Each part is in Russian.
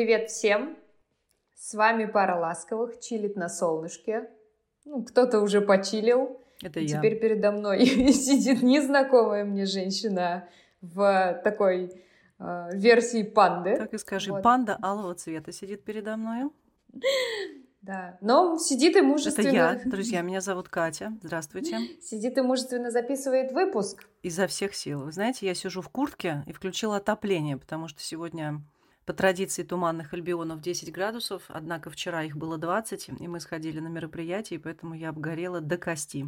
Привет всем! С вами пара ласковых, чилит на солнышке. Ну, кто-то уже почилил. Это я. Теперь передо мной сидит незнакомая мне женщина в такой э, версии панды. Так и скажи, Вот. панда алого цвета сидит передо мною. Да. Но сидит и Это мужественно. я, друзья, меня зовут Катя. Здравствуйте. Сидит и мужественно записывает выпуск. Изо всех сил. Вы знаете, я сижу в куртке и включила отопление, потому что сегодня по традиции туманных альбионов 10 градусов, однако вчера их было 20, и мы сходили на мероприятие, поэтому я обгорела до кости.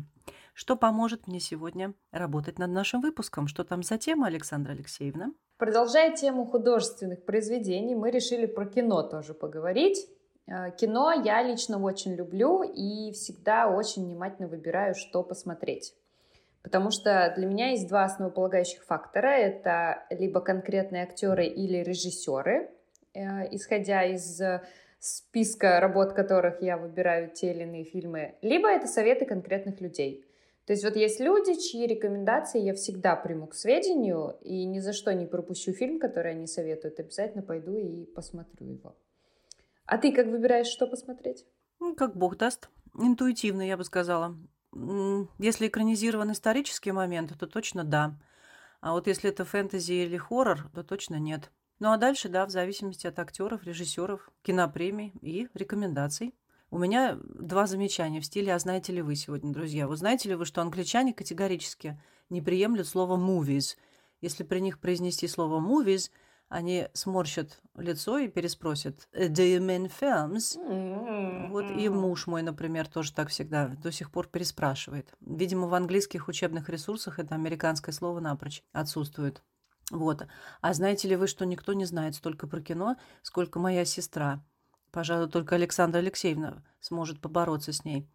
Что поможет мне сегодня работать над нашим выпуском? Что там за тема, Александра Алексеевна? Продолжая тему художественных произведений, мы решили про кино тоже поговорить. Э, Кино я лично очень люблю и всегда очень внимательно выбираю, что посмотреть. Потому что для меня есть два основополагающих фактора. Это либо конкретные актеры или режиссеры, э, исходя из списка работ которых я выбираю те или иные фильмы, либо это советы конкретных людей. То есть вот есть люди, чьи рекомендации я всегда приму к сведению и ни за что не пропущу фильм, который они советуют. Обязательно пойду и посмотрю его. А ты как выбираешь, что посмотреть? Ну, как бог даст. Интуитивно, я бы сказала. Если экранизирован исторический момент, то точно да. А вот если это фэнтези или хоррор, то точно нет. Ну а дальше, да, в зависимости от актеров, режиссеров, кинопремий и рекомендаций. У меня два замечания в стиле «А знаете ли вы сегодня, друзья?» Вот знаете ли вы, что англичане категорически не приемлют слово «movies»? Если при них произнести слово «movies», они сморщат лицо и переспросят «Do you mean films?» Вот и муж мой, например, тоже так всегда до сих пор переспрашивает. Видимо, в английских учебных ресурсах это американское слово напрочь отсутствует. Вот. А знаете ли вы, что никто не знает столько про кино, сколько моя сестра? Пожалуй, только Александра Алексеевна сможет побороться с ней.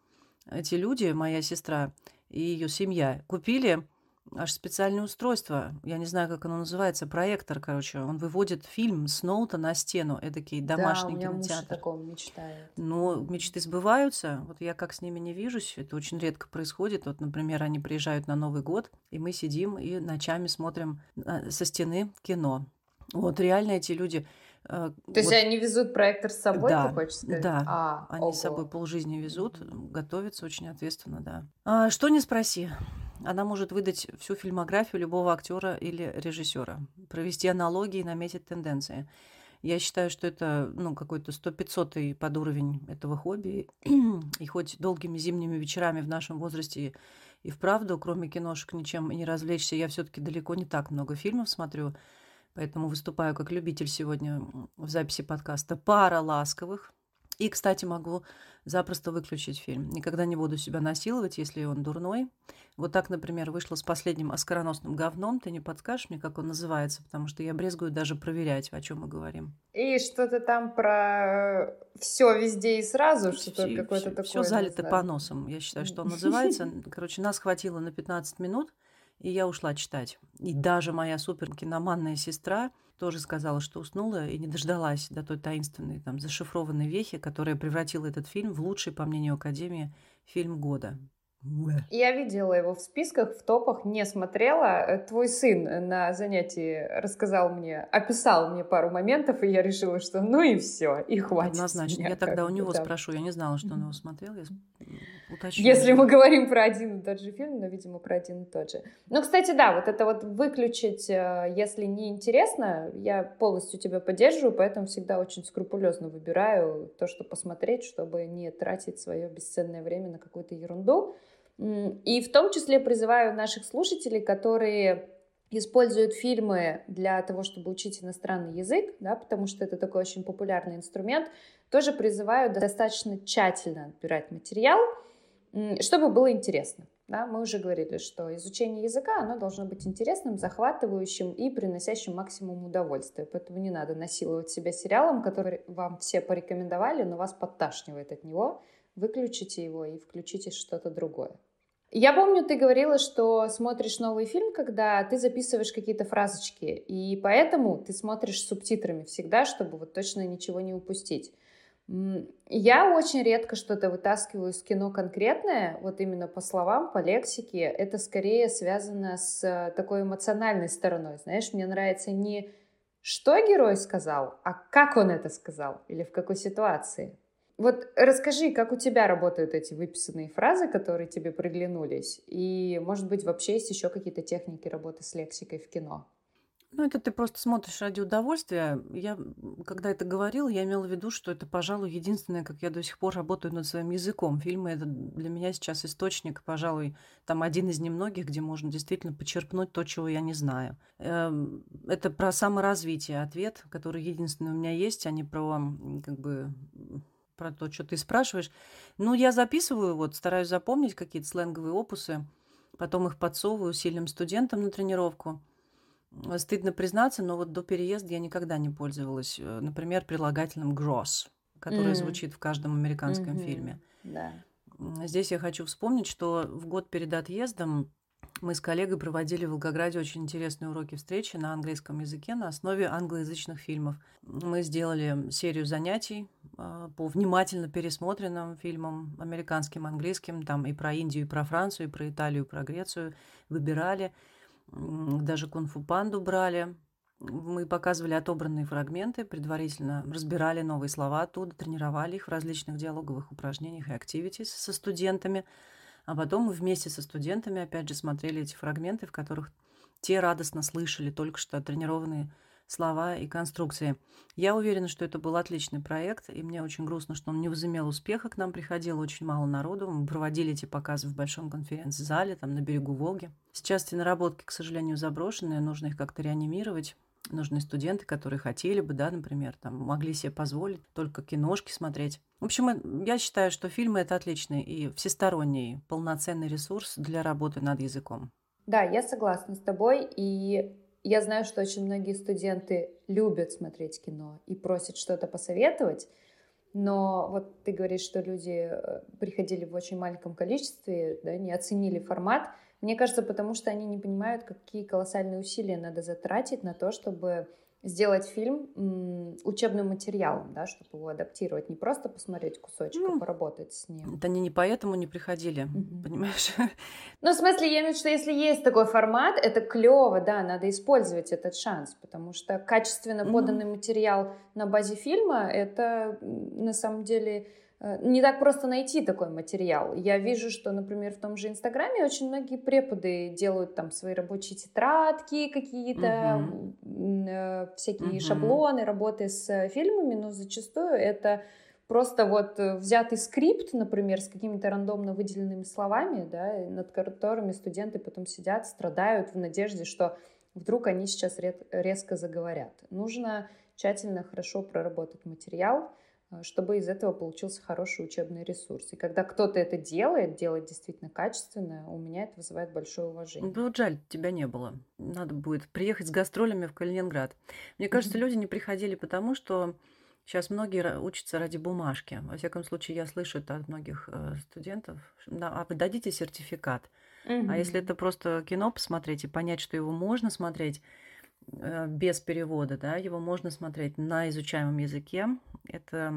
Эти люди, моя сестра и ее семья, купили аж специальное устройство. Я не знаю, как оно называется. Проектор, короче. Он выводит фильм с ноута на стену. Эдакий домашний да, у меня муж кинотеатр. таком мечтает. Но мечты сбываются. Вот я как с ними не вижусь, это очень редко происходит. Вот, например, они приезжают на Новый год, и мы сидим и ночами смотрим э, со стены кино. Вот реально эти люди... э, То есть вот они везут проектор с собой, Да, ты хочешь сказать? да. А, они с ого. собой полжизни везут, готовятся очень ответственно, да. А, что не спроси, она может выдать всю фильмографию любого актера или режиссера, провести аналогии и наметить тенденции. Я считаю, что это ну, какой-то 100-500 под уровень этого хобби. И хоть долгими зимними вечерами в нашем возрасте и вправду, кроме киношек, ничем не развлечься, я все таки далеко не так много фильмов смотрю, поэтому выступаю как любитель сегодня в записи подкаста «Пара ласковых». И, кстати, могу запросто выключить фильм. Никогда не буду себя насиловать, если он дурной. Вот так, например, вышло с последним оскароносным говном. Ты не подскажешь мне, как он называется? Потому что я брезгую даже проверять, о чем мы говорим. И что-то там про все везде и сразу, что-то какое-то такое. Все залито название. поносом. Я считаю, что он называется. Короче, нас хватило на 15 минут, и я ушла читать. И даже моя супер киноманная сестра тоже сказала, что уснула и не дождалась до той таинственной, там, зашифрованной вехи, которая превратила этот фильм в лучший, по мнению Академии, фильм года. Я видела его в списках, в топах, не смотрела. Э, Твой сын на занятии рассказал мне, описал мне пару моментов, и я решила, что ну и все, и хватит. Однозначно. меня Я тогда у него да. спрошу. Я не знала, что он его смотрел. Я уточню. Если мы говорим про один и тот же фильм, но, видимо, про один и тот же. Ну, кстати, да, вот это вот выключить, э, если не интересно, я полностью тебя поддерживаю, поэтому всегда очень скрупулезно выбираю то, что посмотреть, чтобы не тратить свое бесценное время на какую-то ерунду. И в том числе призываю наших слушателей, которые используют фильмы для того, чтобы учить иностранный язык, да, потому что это такой очень популярный инструмент, тоже призываю достаточно тщательно отбирать материал, чтобы было интересно. Да, мы уже говорили, что изучение языка, оно должно быть интересным, захватывающим и приносящим максимум удовольствия. Поэтому не надо насиловать себя сериалом, который вам все порекомендовали, но вас подташнивает от него. Выключите его и включите что-то другое. Я помню, ты говорила, что смотришь новый фильм, когда ты записываешь какие-то фразочки, и поэтому ты смотришь с субтитрами всегда, чтобы вот точно ничего не упустить. Я очень редко что-то вытаскиваю из кино конкретное, вот именно по словам, по лексике. Это скорее связано с э, такой эмоциональной стороной. Знаешь, мне нравится не что герой сказал, а как он это сказал или в какой ситуации. Вот расскажи, как у тебя работают эти выписанные фразы, которые тебе приглянулись, и, может быть, вообще есть еще какие-то техники работы с лексикой в кино? Ну, это ты просто смотришь ради удовольствия. Я, когда это говорила, я имела в виду, что это, пожалуй, единственное, как я до сих пор работаю над своим языком. Фильмы это для меня сейчас источник, пожалуй, там один из немногих, где можно действительно почерпнуть то, чего я не знаю. Эм, это про саморазвитие ответ, который единственный у меня есть, а не про как бы про то, что ты спрашиваешь. Ну, я записываю, вот, стараюсь запомнить какие-то сленговые опусы, потом их подсовываю сильным студентам на тренировку – Стыдно признаться, но вот до переезда я никогда не пользовалась, э, например, прилагательным gross, который mm. звучит в каждом американском mm-hmm. фильме. Да. Здесь я хочу вспомнить, что в год перед отъездом мы с коллегой проводили в Волгограде очень интересные уроки встречи на английском языке на основе англоязычных фильмов. Мы сделали серию занятий э, по внимательно пересмотренным фильмам, американским, английским, там и про Индию, и про Францию, и про Италию, и про Грецию. Выбирали даже кунг-фу панду брали. Мы показывали отобранные фрагменты, предварительно разбирали новые слова оттуда, тренировали их в различных диалоговых упражнениях и activities со студентами. А потом мы вместе со студентами, опять же, смотрели эти фрагменты, в которых те радостно слышали только что тренированные слова и конструкции. Я уверена, что это был отличный проект, и мне очень грустно, что он не возымел успеха. К нам приходило очень мало народу. Мы проводили эти показы в большом конференц-зале, там на берегу Волги. Сейчас эти наработки, к сожалению, заброшенные, нужно их как-то реанимировать. Нужны студенты, которые хотели бы, да, например, там, могли себе позволить только киношки смотреть. В общем, я считаю, что фильмы – это отличный и всесторонний, полноценный ресурс для работы над языком. Да, я согласна с тобой, и я знаю, что очень многие студенты любят смотреть кино и просят что-то посоветовать, но вот ты говоришь, что люди э, приходили в очень маленьком количестве, да, не оценили формат. Мне кажется, потому что они не понимают, какие колоссальные усилия надо затратить на то, чтобы сделать фильм учебным материалом, да, чтобы его адаптировать, не просто посмотреть кусочек, а ну, а поработать с ним. Это они не поэтому не приходили, mm-hmm. понимаешь? Ну, в смысле, я имею в виду, что если есть такой формат, это клево, да, надо использовать этот шанс, потому что качественно поданный mm-hmm. материал на базе фильма, это на самом деле не так просто найти такой материал. Я вижу, что, например, в том же Инстаграме очень многие преподы делают там свои рабочие тетрадки какие-то, угу. э, всякие угу. шаблоны работы с фильмами, но зачастую это просто вот взятый скрипт, например, с какими-то рандомно выделенными словами, да, над которыми студенты потом сидят, страдают в надежде, что вдруг они сейчас резко заговорят. Нужно тщательно, хорошо проработать материал, Э, чтобы из этого получился хороший учебный ресурс. И когда кто-то это делает, делает действительно качественно, у меня это вызывает большое уважение. Ну, вот жаль, тебя не было. Надо будет приехать с гастролями в Калининград. Мне кажется, люди не приходили потому, что сейчас многие учатся ради бумажки. Во всяком случае, я слышу это от многих э, студентов. а вы дадите сертификат. А если это просто кино посмотреть и понять, что его можно смотреть, Э, без перевода, да, его можно смотреть на изучаемом языке. Это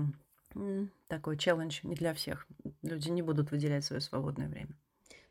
такой челлендж не для всех. Люди не будут выделять свое свободное время.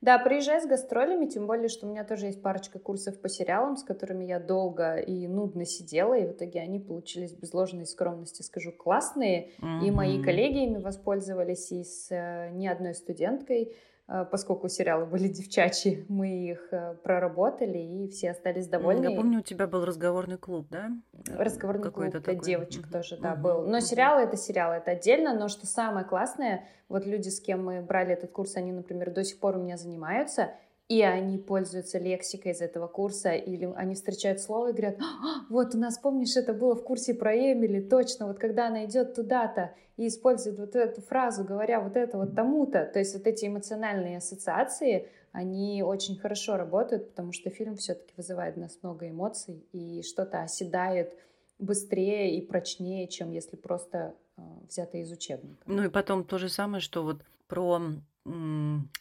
Да, приезжай с гастролями, тем более, что у меня тоже есть парочка курсов по сериалам, с которыми я долго и нудно сидела, и в итоге они получились без ложной скромности, скажу, классные, mm-hmm. и мои коллеги ими воспользовались, и с э, не одной студенткой Э, поскольку сериалы были девчачьи, мы их э, проработали, и все остались довольны. Я помню, у тебя был разговорный клуб, да? Разговорный клуб для такой. девочек угу. тоже, да, угу. был. Но сериалы — это сериалы, это отдельно, но что самое классное, вот люди, с кем мы брали этот курс, они, например, до сих пор у меня занимаются, и они пользуются лексикой из этого курса, или они встречают слово и говорят, а, вот у нас, помнишь, это было в курсе про Эмили, точно, вот когда она идет туда-то и использует вот эту фразу, говоря вот это вот тому-то, то есть вот эти эмоциональные ассоциации, они очень хорошо работают, потому что фильм все-таки вызывает в нас много эмоций, и что-то оседает быстрее и прочнее, чем если просто э, взято из учебника. Ну и потом то же самое, что вот про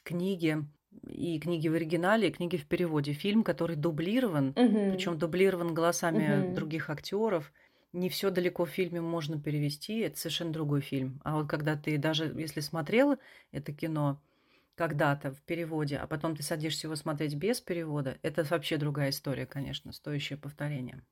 книги, и книги в оригинале, и книги в переводе. Фильм, который дублирован, угу. причем дублирован голосами угу. других актеров. Не все далеко в фильме можно перевести, это совершенно другой фильм. А вот когда ты даже если смотрел это кино когда-то в переводе, а потом ты садишься его смотреть без перевода, это вообще другая история, конечно, стоящее повторение.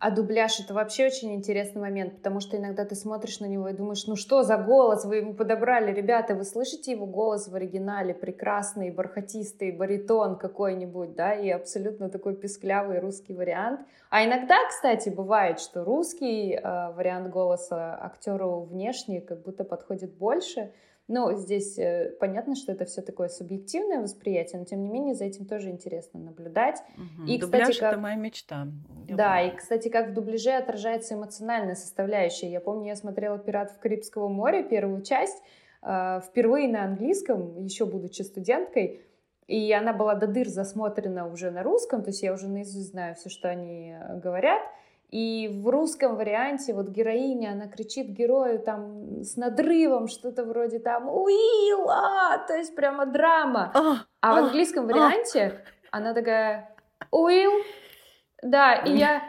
А дубляж это вообще очень интересный момент, потому что иногда ты смотришь на него и думаешь, ну что за голос вы ему подобрали, ребята, вы слышите его голос в оригинале, прекрасный, бархатистый, баритон какой-нибудь, да, и абсолютно такой песклявый русский вариант. А иногда, кстати, бывает, что русский э, вариант голоса актеру внешне как будто подходит больше, ну, здесь э, понятно, что это все такое субъективное восприятие, но тем не менее за этим тоже интересно наблюдать. Угу. И, Дубляж кстати, как... это моя мечта. Я да, понимаю. и, кстати, как в дубляже отражается эмоциональная составляющая. Я помню, я смотрела «Пиратов Карибского моря», первую часть, э, впервые на английском, еще будучи студенткой, и она была до дыр засмотрена уже на русском, то есть я уже наизусть знаю все, что они э, говорят — и в русском варианте вот героиня, она кричит герою там с надрывом что-то вроде там «Уилла!», то есть прямо драма. А, а в а, английском а. варианте она такая «Уилл!», да, и я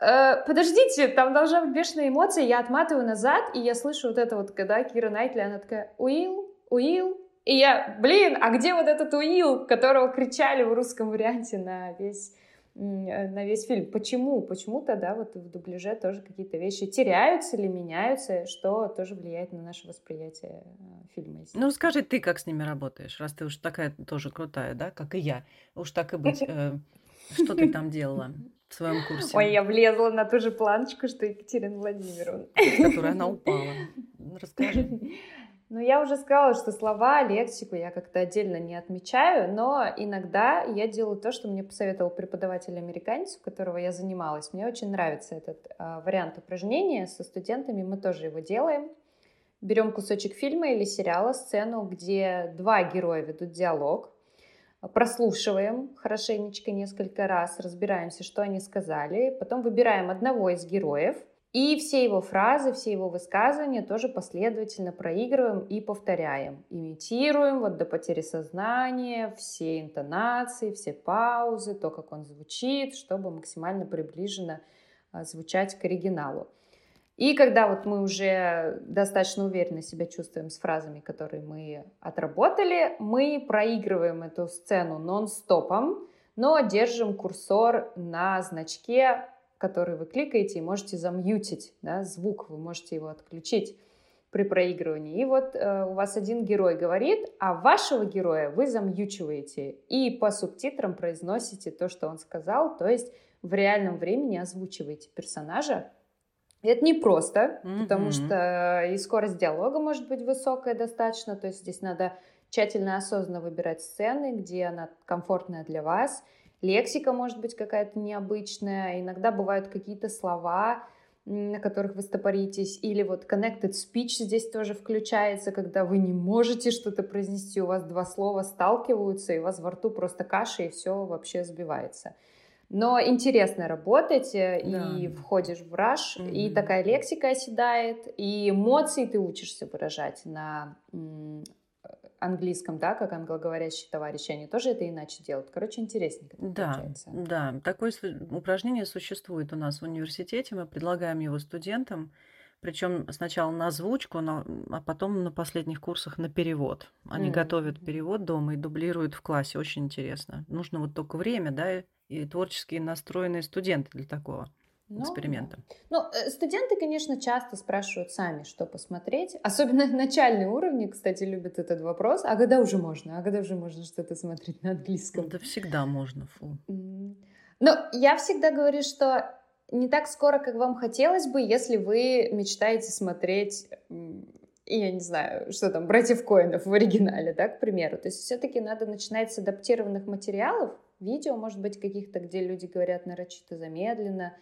э, подождите, там должна быть бешеная эмоция, я отматываю назад, и я слышу вот это вот, когда Кира Найтли, она такая «Уилл! Уилл!», и я, блин, а где вот этот Уилл, которого кричали в русском варианте на весь на весь фильм. Почему? Почему-то, да, вот в дубляже тоже какие-то вещи теряются или меняются, что тоже влияет на наше восприятие э, фильма. Ну, скажи, ты как с ними работаешь, раз ты уж такая тоже крутая, да, как и я. Уж так и быть. Э, что ты там делала в своем курсе? Ой, я влезла на ту же планочку, что Екатерина Владимировна. Которая она упала. Расскажи. Ну, я уже сказала, что слова, лексику я как-то отдельно не отмечаю, но иногда я делаю то, что мне посоветовал преподаватель-американец, у которого я занималась. Мне очень нравится этот э, вариант упражнения со студентами, мы тоже его делаем. Берем кусочек фильма или сериала, сцену, где два героя ведут диалог, прослушиваем хорошенечко несколько раз, разбираемся, что они сказали, потом выбираем одного из героев — и все его фразы, все его высказывания тоже последовательно проигрываем и повторяем. Имитируем вот до потери сознания все интонации, все паузы, то, как он звучит, чтобы максимально приближенно а, звучать к оригиналу. И когда вот мы уже достаточно уверенно себя чувствуем с фразами, которые мы отработали, мы проигрываем эту сцену нон-стопом, но держим курсор на значке который вы кликаете, и можете замьютить да, звук, вы можете его отключить при проигрывании. И вот э, у вас один герой говорит, а вашего героя вы замьючиваете и по субтитрам произносите то, что он сказал, то есть в реальном времени озвучиваете персонажа. Это не просто, mm-hmm. потому что и скорость диалога может быть высокая достаточно, то есть здесь надо тщательно осознанно выбирать сцены, где она комфортная для вас, лексика может быть какая-то необычная, иногда бывают какие-то слова, на которых вы стопоритесь, или вот connected speech здесь тоже включается, когда вы не можете что-то произнести, у вас два слова сталкиваются, и у вас во рту просто каша, и все вообще сбивается. Но интересно работать, э, да. и входишь в раш, mm-hmm. и такая лексика оседает, и эмоции ты учишься выражать на английском, да, как англоговорящие товарищи, они тоже это иначе делают. Короче, интересненько да, получается. Да, такое упражнение существует у нас в университете, мы предлагаем его студентам, причем сначала на озвучку, а потом на последних курсах на перевод. Они mm-hmm. готовят перевод дома и дублируют в классе. Очень интересно. Нужно вот только время, да, и творческие настроенные студенты для такого ну, эксперимента. Ну, э, студенты, конечно, часто спрашивают сами, что посмотреть. Особенно начальные уровни, кстати, любят этот вопрос. А когда уже можно? А когда уже можно что-то смотреть на английском? Да всегда можно, фу. Но я всегда говорю, что не так скоро, как вам хотелось бы, если вы мечтаете смотреть я не знаю, что там, братьев Коинов в оригинале, да, к примеру. То есть все-таки надо начинать с адаптированных материалов, видео, может быть, каких-то, где люди говорят нарочито замедленно,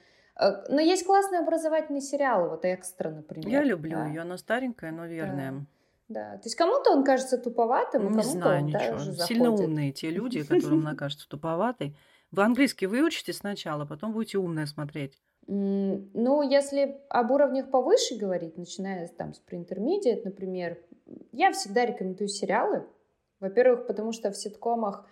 но есть классные образовательные сериалы, вот «Экстра», например. Я люблю да. ее, она старенькая, но верная. Да. Да, то есть кому-то он кажется туповатым, а не знаю он ничего. Сильно умные те люди, которым она кажется туповатой. Вы английский выучите сначала, потом будете умное смотреть. Ну, если об уровнях повыше говорить, начиная там с pre-intermediate, например, я всегда рекомендую сериалы. Во-первых, потому что в ситкомах...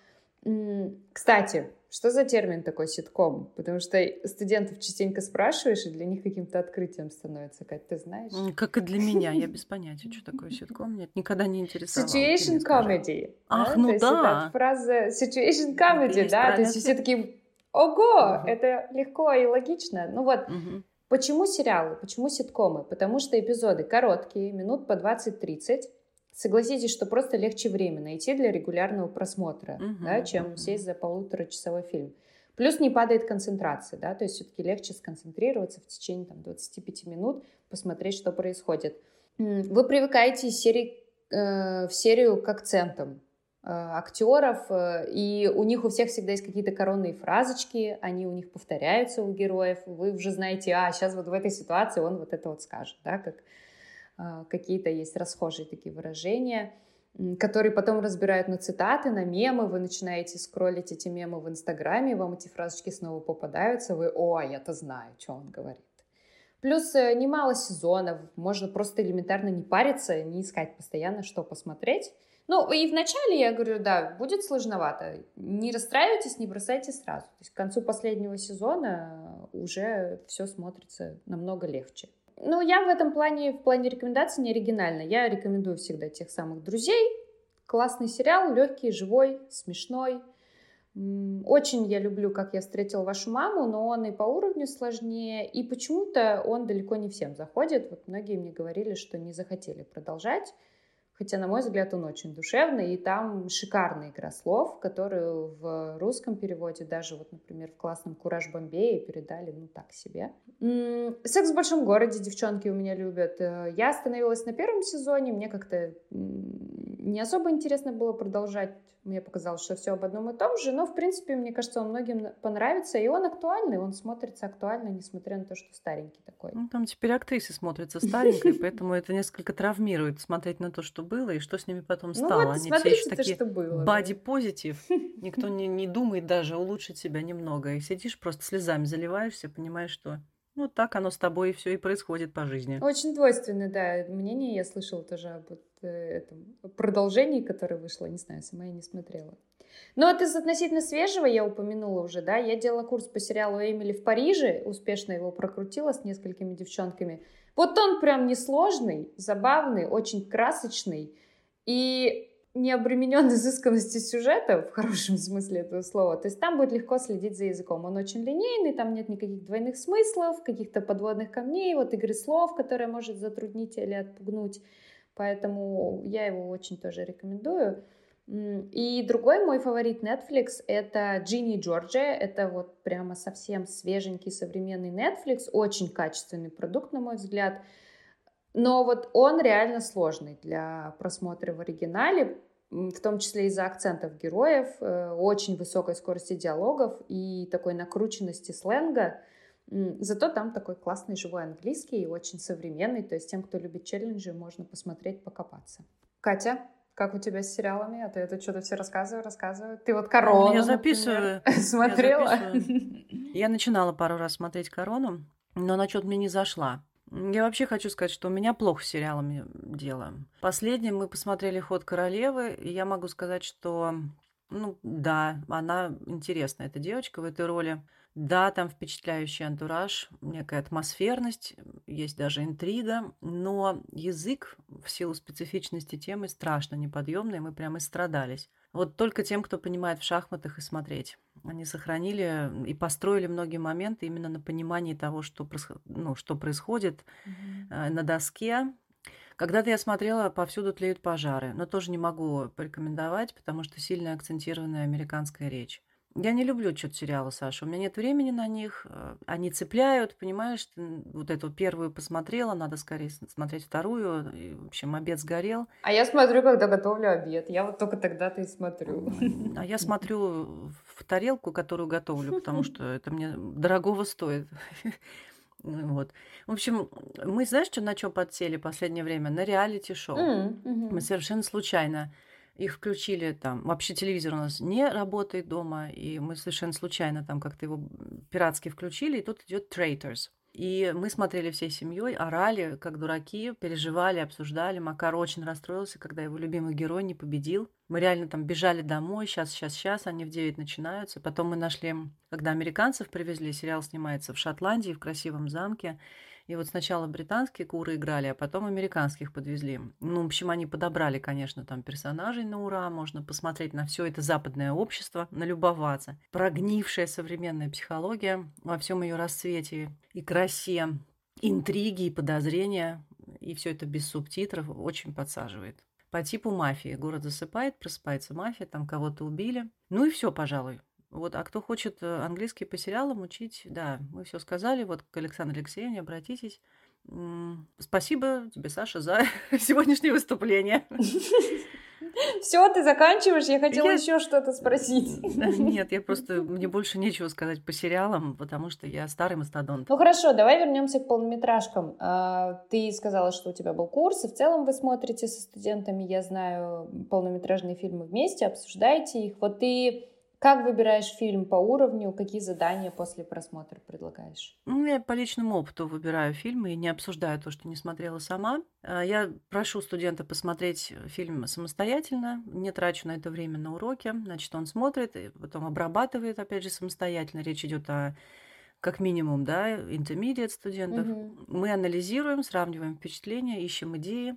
Кстати, что за термин такой ситком? Потому что студентов частенько спрашиваешь, и для них каким-то открытием становится. Как ты знаешь? Как и для меня. Я без понятия, что такое ситком. Нет, никогда не интересовалась. Situation comedy. Ах, да? ну да. фраза situation comedy, да? То есть все такие Ого, угу. это легко и логично. Ну вот, угу. почему сериалы, почему ситкомы? Потому что эпизоды короткие, минут по 20-30. Согласитесь, что просто легче время найти для регулярного просмотра, угу, да, чем угу. сесть за полуторачасовой фильм. Плюс не падает концентрация, да, то есть все-таки легче сконцентрироваться в течение там, 25 минут, посмотреть, что происходит. Вы привыкаете из серии, э, в серию к акцентам э, актеров, э, и у них у всех всегда есть какие-то коронные фразочки, они у них повторяются у героев, вы уже знаете, а, сейчас вот в этой ситуации он вот это вот скажет, да, как какие-то есть расхожие такие выражения – которые потом разбирают на цитаты, на мемы, вы начинаете скроллить эти мемы в Инстаграме, вам эти фразочки снова попадаются, вы, о, я-то знаю, что он говорит. Плюс э, немало сезонов, можно просто элементарно не париться, не искать постоянно, что посмотреть. Ну, и вначале я говорю, да, будет сложновато. Не расстраивайтесь, не бросайте сразу. То есть к концу последнего сезона уже все смотрится намного легче. Ну, я в этом плане, в плане рекомендаций не оригинальна. Я рекомендую всегда тех самых друзей. Классный сериал, легкий, живой, смешной. Очень я люблю, как я встретил вашу маму, но он и по уровню сложнее, и почему-то он далеко не всем заходит. Вот многие мне говорили, что не захотели продолжать. Хотя, на мой взгляд, он очень душевный, и там шикарная игра слов, которую в русском переводе, даже вот, например, в классном «Кураж Бомбее» передали, ну, так себе. «Секс в большом городе» девчонки у меня любят. Э, я остановилась на первом сезоне, мне как-то не особо интересно было продолжать. Мне показалось, что все об одном и том же, но, в принципе, мне кажется, он многим понравится, и он актуальный, он смотрится актуально, несмотря на то, что старенький такой. Ну, там теперь актрисы смотрятся старенькой, поэтому это несколько травмирует смотреть на то, что было, и что с ними потом ну стало. Они все еще такие бади-позитив, никто не, не думает даже улучшить себя немного, и сидишь просто слезами заливаешься, понимаешь, что ну, так оно с тобой все и происходит по жизни. Очень двойственное, да, мнение я слышала тоже об э, этом продолжении, которое вышло, не знаю, сама я не смотрела. Но вот из относительно свежего я упомянула уже, да, я делала курс по сериалу «Эмили в Париже», успешно его прокрутила с несколькими девчонками. Вот он прям несложный, забавный, очень красочный, и не обременен изысканностью сюжета, в хорошем смысле этого слова. То есть там будет легко следить за языком. Он очень линейный, там нет никаких двойных смыслов, каких-то подводных камней, вот игры слов, которая может затруднить или отпугнуть. Поэтому я его очень тоже рекомендую. И другой мой фаворит Netflix — это Джинни Джорджия. Это вот прямо совсем свеженький современный Netflix. Очень качественный продукт, на мой взгляд. Но вот он реально сложный для просмотра в оригинале, в том числе из-за акцентов героев, э, очень высокой скорости диалогов и такой накрученности сленга. Зато там такой классный живой английский и очень современный, то есть тем, кто любит челленджи, можно посмотреть, покопаться. Катя, как у тебя с сериалами? А ты это что-то все рассказываю, рассказываю. Ты вот «Корону», Я записываю. Смотрела? Я, записываю. я начинала пару раз смотреть «Корону», но она что-то мне не зашла. Я вообще хочу сказать, что у меня плохо с сериалами дело. Последним мы посмотрели «Ход королевы», и я могу сказать, что, ну, да, она интересная, эта девочка в этой роли. Да, там впечатляющий антураж, некая атмосферность, есть даже интрига, но язык в силу специфичности темы страшно неподъемный, мы прямо истрадались. Вот только тем, кто понимает в шахматах и смотреть. Они сохранили и построили многие моменты именно на понимании того, что, ну, что происходит mm-hmm. на доске. Когда-то я смотрела «Повсюду тлеют пожары», но тоже не могу порекомендовать, потому что сильно акцентированная американская речь. Я не люблю что-то сериалы, Саша. У меня нет времени на них. Э, они цепляют, понимаешь? Ты вот эту первую посмотрела, надо скорее смотреть вторую. И, в общем, обед сгорел. А я смотрю, когда готовлю обед. Я вот только тогда-то и смотрю. А я смотрю в тарелку, которую готовлю, потому что это мне дорогого стоит. Вот. В общем, мы, знаешь, что, на чем подсели в последнее время? На реалити-шоу. Мы совершенно случайно их включили там. Вообще телевизор у нас не работает дома, и мы совершенно случайно там как-то его пиратски включили, и тут идет Traitors. И мы смотрели всей семьей, орали, как дураки, переживали, обсуждали. Макар очень расстроился, когда его любимый герой не победил. Мы реально там бежали домой, сейчас, сейчас, сейчас, они в 9 начинаются. Потом мы нашли, когда американцев привезли, сериал снимается в Шотландии, в красивом замке. И вот сначала британские куры играли, а потом американских подвезли. Ну, в общем, они подобрали, конечно, там персонажей на ура. Можно посмотреть на все это западное общество, налюбоваться. Прогнившая современная психология во всем ее расцвете и красе, интриги и подозрения. И все это без субтитров очень подсаживает. По типу мафии. Город засыпает, просыпается мафия, там кого-то убили. Ну и все, пожалуй. Вот, а кто хочет э, английский по сериалам учить, да, мы все сказали. Вот к Александру Алексеевне обратитесь. Спасибо тебе, Саша, за сегодняшнее выступление. Все, ты заканчиваешь? Я хотела я... еще что-то спросить. Нет, я просто мне больше нечего сказать по сериалам, потому что я старый мастодонт. Ну хорошо, давай вернемся к полнометражкам. А, ты сказала, что у тебя был курс, и в целом вы смотрите со студентами, я знаю, полнометражные фильмы вместе, обсуждаете их. Вот ты как выбираешь фильм по уровню? Какие задания после просмотра предлагаешь? Ну, я по личному опыту выбираю фильмы и не обсуждаю то, что не смотрела сама. А, я прошу студента посмотреть фильм самостоятельно, не трачу на это время на уроки. Значит, он смотрит, и потом обрабатывает, опять же, самостоятельно. Речь идет о как минимум, да, intermediate студентов. Угу. Мы анализируем, сравниваем впечатления, ищем идеи,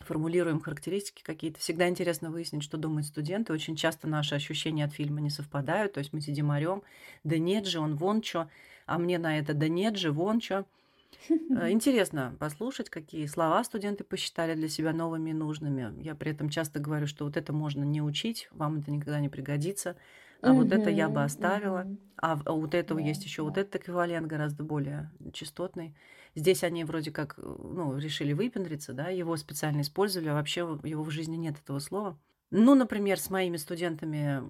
формулируем характеристики какие-то. Всегда интересно выяснить, что думают студенты. Очень часто наши ощущения от фильма не совпадают. То есть мы сидим орем, да нет же, он вон что, а мне на это да нет же, вон что. Э, интересно послушать, какие слова студенты посчитали для себя новыми и нужными. Я при этом часто говорю, что вот это можно не учить, вам это никогда не пригодится, а вот это я бы оставила, а вот этого есть еще вот этот эквивалент гораздо более частотный. Здесь они вроде как ну, решили выпендриться, да, его специально использовали, а вообще его в жизни нет этого слова. Ну, например, с моими студентами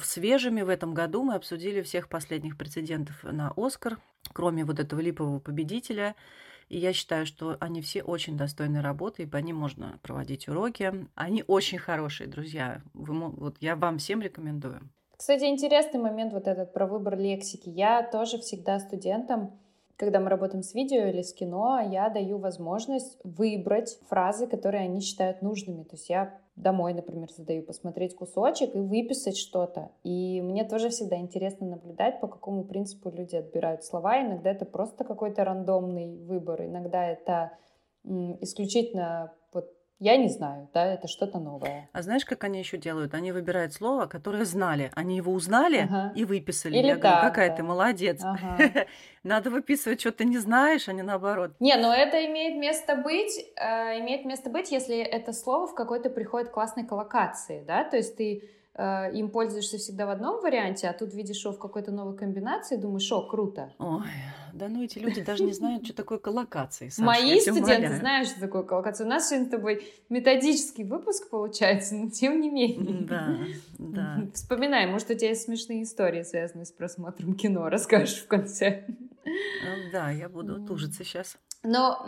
свежими в этом году мы обсудили всех последних прецедентов на Оскар, кроме вот этого липового победителя. И я считаю, что они все очень достойны работы, и по ним можно проводить уроки. Они очень хорошие друзья. Вы, вот я вам всем рекомендую. Кстати, интересный момент вот этот про выбор лексики. Я тоже всегда студентам когда мы работаем с видео или с кино, я даю возможность выбрать фразы, которые они считают нужными. То есть я домой, например, задаю посмотреть кусочек и выписать что-то. И мне тоже всегда интересно наблюдать, по какому принципу люди отбирают слова. Иногда это просто какой-то рандомный выбор, иногда это исключительно вот я не знаю, да, это что-то новое. А знаешь, как они еще делают? Они выбирают слово, которое знали. Они его узнали ага. и выписали. Или Я так, говорю, какая да. ты молодец. Ага. Надо выписывать, что ты не знаешь, а не наоборот. Не, но это имеет место быть, э, имеет место быть, если это слово в какой-то приходит классной коллокации, да, то есть ты э, им пользуешься всегда в одном варианте, а тут видишь его в какой-то новой комбинации, думаешь, о, круто. Ой, да ну эти люди даже не знают, что такое коллокации. Саша, Мои студенты знают, что такое коллокация. У нас сегодня с тобой методический выпуск получается, но тем не менее. Да, да. Вспоминай, может, у тебя есть смешные истории, связанные с просмотром кино, расскажешь в конце. Ну да, я буду тужиться сейчас. Но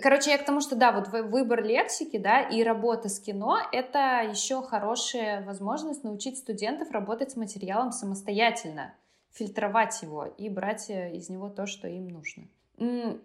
Короче, я к тому, что да, вот выбор лексики, да, и работа с кино — это еще хорошая возможность научить студентов работать с материалом самостоятельно, фильтровать его и брать э, из него то, что им нужно.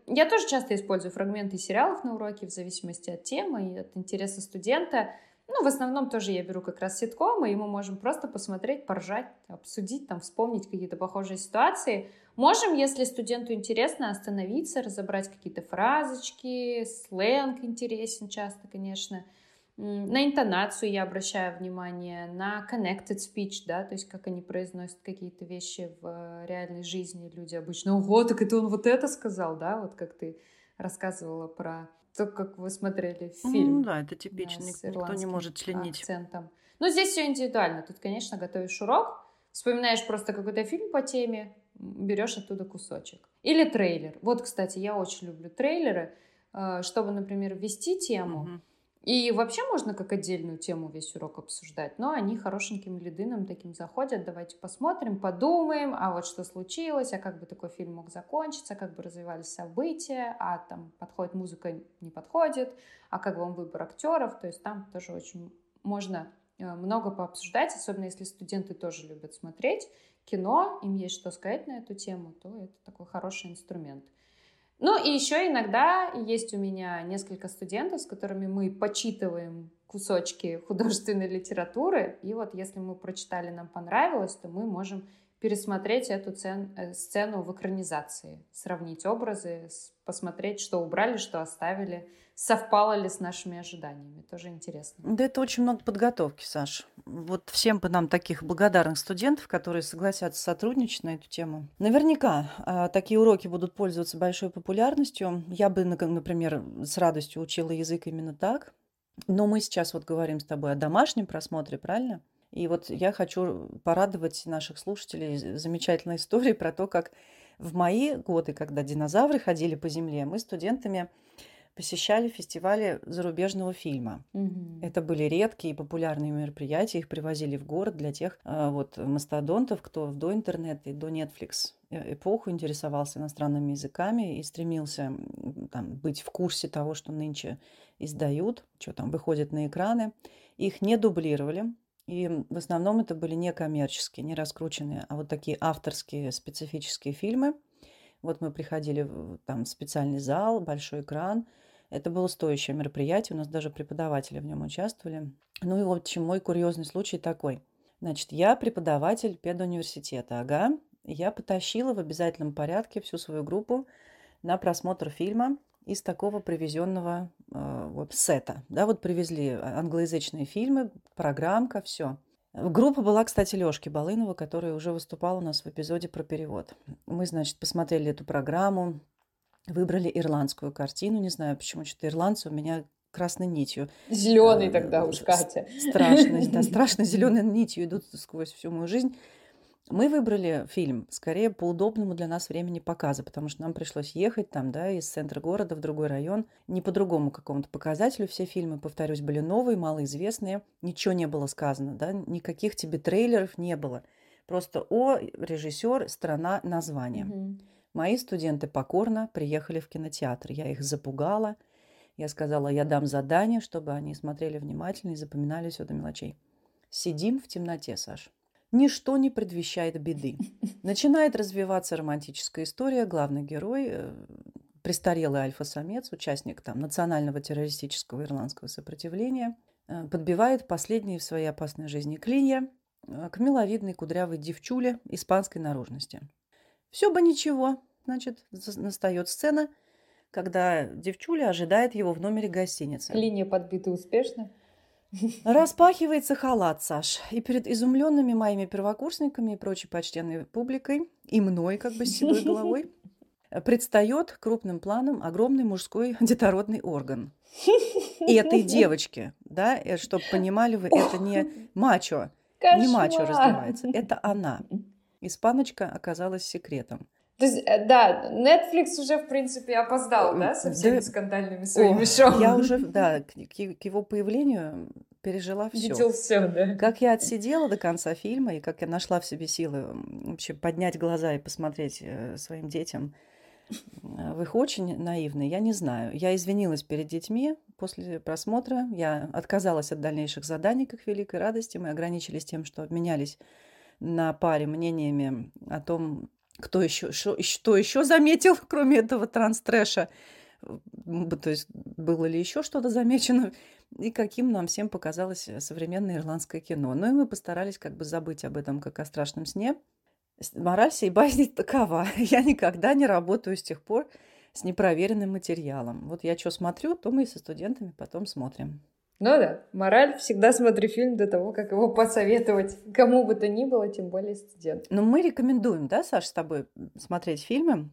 Я тоже часто использую фрагменты сериалов на уроке в зависимости от темы и от интереса студента. Ну, в основном тоже я беру как раз ситкомы, и мы можем просто посмотреть, поржать, обсудить, там, вспомнить какие-то похожие ситуации. Можем, если студенту интересно, остановиться, разобрать какие-то фразочки, сленг интересен часто, конечно. На интонацию я обращаю внимание, на connected speech, да, то есть как они произносят какие-то вещи в реальной жизни. Люди обычно, ого, так это он вот это сказал, да, вот как ты рассказывала про то, как вы смотрели фильм. Ну да, это типично, да, никто не может членить. Акцентом. Ну, здесь все индивидуально. Тут, конечно, готовишь урок, вспоминаешь просто какой-то фильм по теме, берешь оттуда кусочек. Или трейлер. Вот, кстати, я очень люблю трейлеры, э, чтобы, например, ввести тему. Угу. И вообще можно как отдельную тему весь урок обсуждать, но они хорошеньким лидыном таким заходят, давайте посмотрим, подумаем, а вот что случилось, а как бы такой фильм мог закончиться, как бы развивались события, а там подходит музыка, не подходит, а как вам выбор актеров, то есть там тоже очень можно много пообсуждать, особенно если студенты тоже любят смотреть кино, им есть что сказать на эту тему, то это такой хороший инструмент. Ну и еще иногда есть у меня несколько студентов, с которыми мы почитываем кусочки художественной литературы. И вот если мы прочитали, нам понравилось, то мы можем пересмотреть эту цен, э, сцену в экранизации, сравнить образы, посмотреть, что убрали, что оставили, совпало ли с нашими ожиданиями. Тоже интересно. Да это очень много подготовки, Саш. Вот всем бы нам таких благодарных студентов, которые согласятся сотрудничать на эту тему. Наверняка а, такие уроки будут пользоваться большой популярностью. Я бы, например, с радостью учила язык именно так. Но мы сейчас вот говорим с тобой о домашнем просмотре, правильно? И вот я хочу порадовать наших слушателей замечательной историей про то, как в мои годы, когда динозавры ходили по земле, мы студентами посещали фестивали зарубежного фильма. Угу. Это были редкие и популярные мероприятия, их привозили в город для тех э, вот мастодонтов, кто до интернета и до Netflix э, эпоху интересовался иностранными языками и стремился там, быть в курсе того, что нынче издают, что там выходит на экраны. Их не дублировали, и в основном это были не коммерческие, не раскрученные, а вот такие авторские специфические фильмы. Вот мы приходили в там специальный зал, большой экран. Это было стоящее мероприятие, у нас даже преподаватели в нем участвовали. Ну и вот чем мой курьезный случай такой. Значит, я преподаватель педуниверситета, ага. Я потащила в обязательном порядке всю свою группу на просмотр фильма из такого привезенного э, вот сета. Да, вот привезли англоязычные фильмы, программка, все. Группа была, кстати, Лёшки Балынова, которая уже выступала у нас в эпизоде про перевод. Мы, значит, посмотрели эту программу, выбрали ирландскую картину. Не знаю, почему что-то ирландцы у меня красной нитью. Зеленый тогда уж, Катя. Страшно, да, страшно зеленой нитью идут сквозь всю мою жизнь. Мы выбрали фильм скорее по удобному для нас времени показа, потому что нам пришлось ехать там, да, из центра города в другой район. Не по другому какому-то показателю все фильмы, повторюсь, были новые, малоизвестные. Ничего не было сказано, да, никаких тебе трейлеров не было. Просто о, режиссер, страна, название. Угу. Мои студенты покорно приехали в кинотеатр. Я их запугала. Я сказала, я дам задание, чтобы они смотрели внимательно и запоминали все до мелочей. Сидим в темноте, Саш. Ничто не предвещает беды. Начинает развиваться романтическая история. Главный герой, э, престарелый альфа-самец, участник там, национального террористического ирландского сопротивления, э, подбивает последние в своей опасной жизни клинья э, к миловидной кудрявой девчуле испанской наружности. Все бы ничего, значит, настает сцена, когда девчуля ожидает его в номере гостиницы. Клинья подбиты успешно. Распахивается халат, Саш, и перед изумленными моими первокурсниками и прочей почтенной публикой, и мной как бы с седой головой, предстает крупным планом огромный мужской детородный орган. И этой девочке, да, э, чтобы понимали вы, это не мачо, Кошмар. не мачо раздевается, это она. Испаночка оказалась секретом. То есть, э, да, Netflix уже, в принципе, опоздал, да, со всеми да. скандальными своими О, шоу. Я уже, да, к, к его появлению пережила все. Видел все, да. Как я отсидела до конца фильма, и как я нашла в себе силы вообще поднять глаза и посмотреть э, своим детям э, в их очень наивные, я не знаю. Я извинилась перед детьми после просмотра. Я отказалась от дальнейших заданий, как великой радости. Мы ограничились тем, что обменялись на паре мнениями о том, кто еще, что, что еще заметил, кроме этого транстрэша? То есть было ли еще что-то замечено? И каким нам всем показалось э, современное ирландское кино. Ну и мы постарались как бы забыть об этом, как о страшном сне. Мораль сей басни такова. Я никогда не работаю с тех пор с непроверенным материалом. Вот я что смотрю, то мы со студентами потом смотрим. Ну да, мораль, всегда смотри фильм до того, как его посоветовать кому бы то ни было, тем более студентам. Но мы рекомендуем, да, Саш, с тобой смотреть фильмы.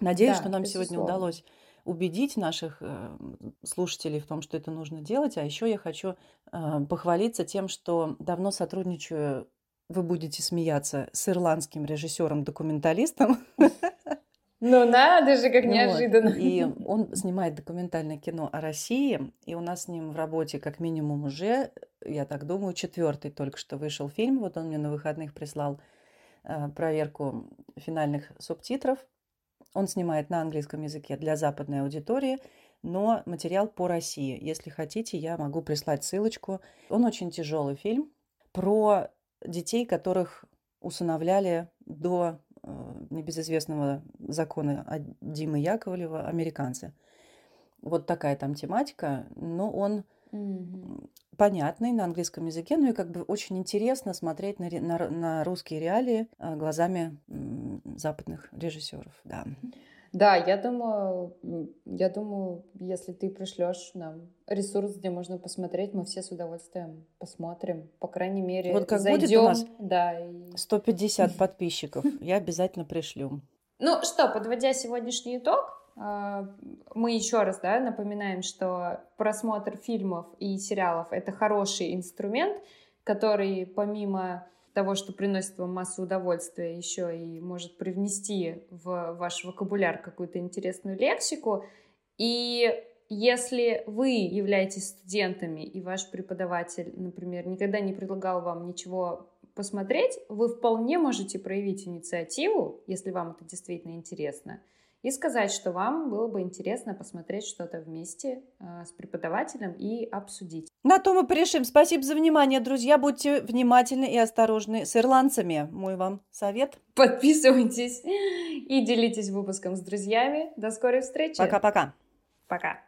Надеюсь, да, что нам безусловно. сегодня удалось убедить наших э, слушателей в том, что это нужно делать. А еще я хочу э, похвалиться тем, что давно сотрудничаю, вы будете смеяться, с ирландским режиссером-документалистом. Ну надо же, как неожиданно. Вот. И он снимает документальное кино о России, и у нас с ним в работе как минимум уже, я так думаю, четвертый только что вышел фильм. Вот он мне на выходных прислал э, проверку финальных субтитров. Он снимает на английском языке для западной аудитории, но материал по России. Если хотите, я могу прислать ссылочку. Он очень тяжелый фильм про детей, которых усыновляли до небезызвестного закона Димы Яковлева «Американцы». Вот такая там тематика, но он Мгм. понятный на английском языке, ну и как бы очень интересно смотреть на, на на русские реалии а, глазами западных режиссеров, да. Да, я думаю, я думаю, если ты пришлешь нам ресурс, где можно посмотреть, мы все с удовольствием посмотрим. По крайней мере, Вот как будет у зайдем, нас да. и- 150 подписчиков, я обязательно пришлю. Ну что, подводя сегодняшний итог, а, мы еще раз да, напоминаем, что просмотр фильмов и сериалов это хороший инструмент, который помимо того, что приносит вам массу удовольствия, еще и может привнести в ваш вокабуляр какую-то интересную лексику. И если вы являетесь студентами и ваш преподаватель, например, никогда не предлагал вам ничего посмотреть, вы вполне можете проявить инициативу, если вам это действительно интересно, и сказать, что вам было бы интересно посмотреть что-то вместе э, с преподавателем и обсудить. На то мы порешим. Спасибо за внимание, друзья. Будьте внимательны и осторожны с ирландцами. Мой вам совет. Подписывайтесь и делитесь выпуском с друзьями. До скорой встречи. Пока-пока. Пока.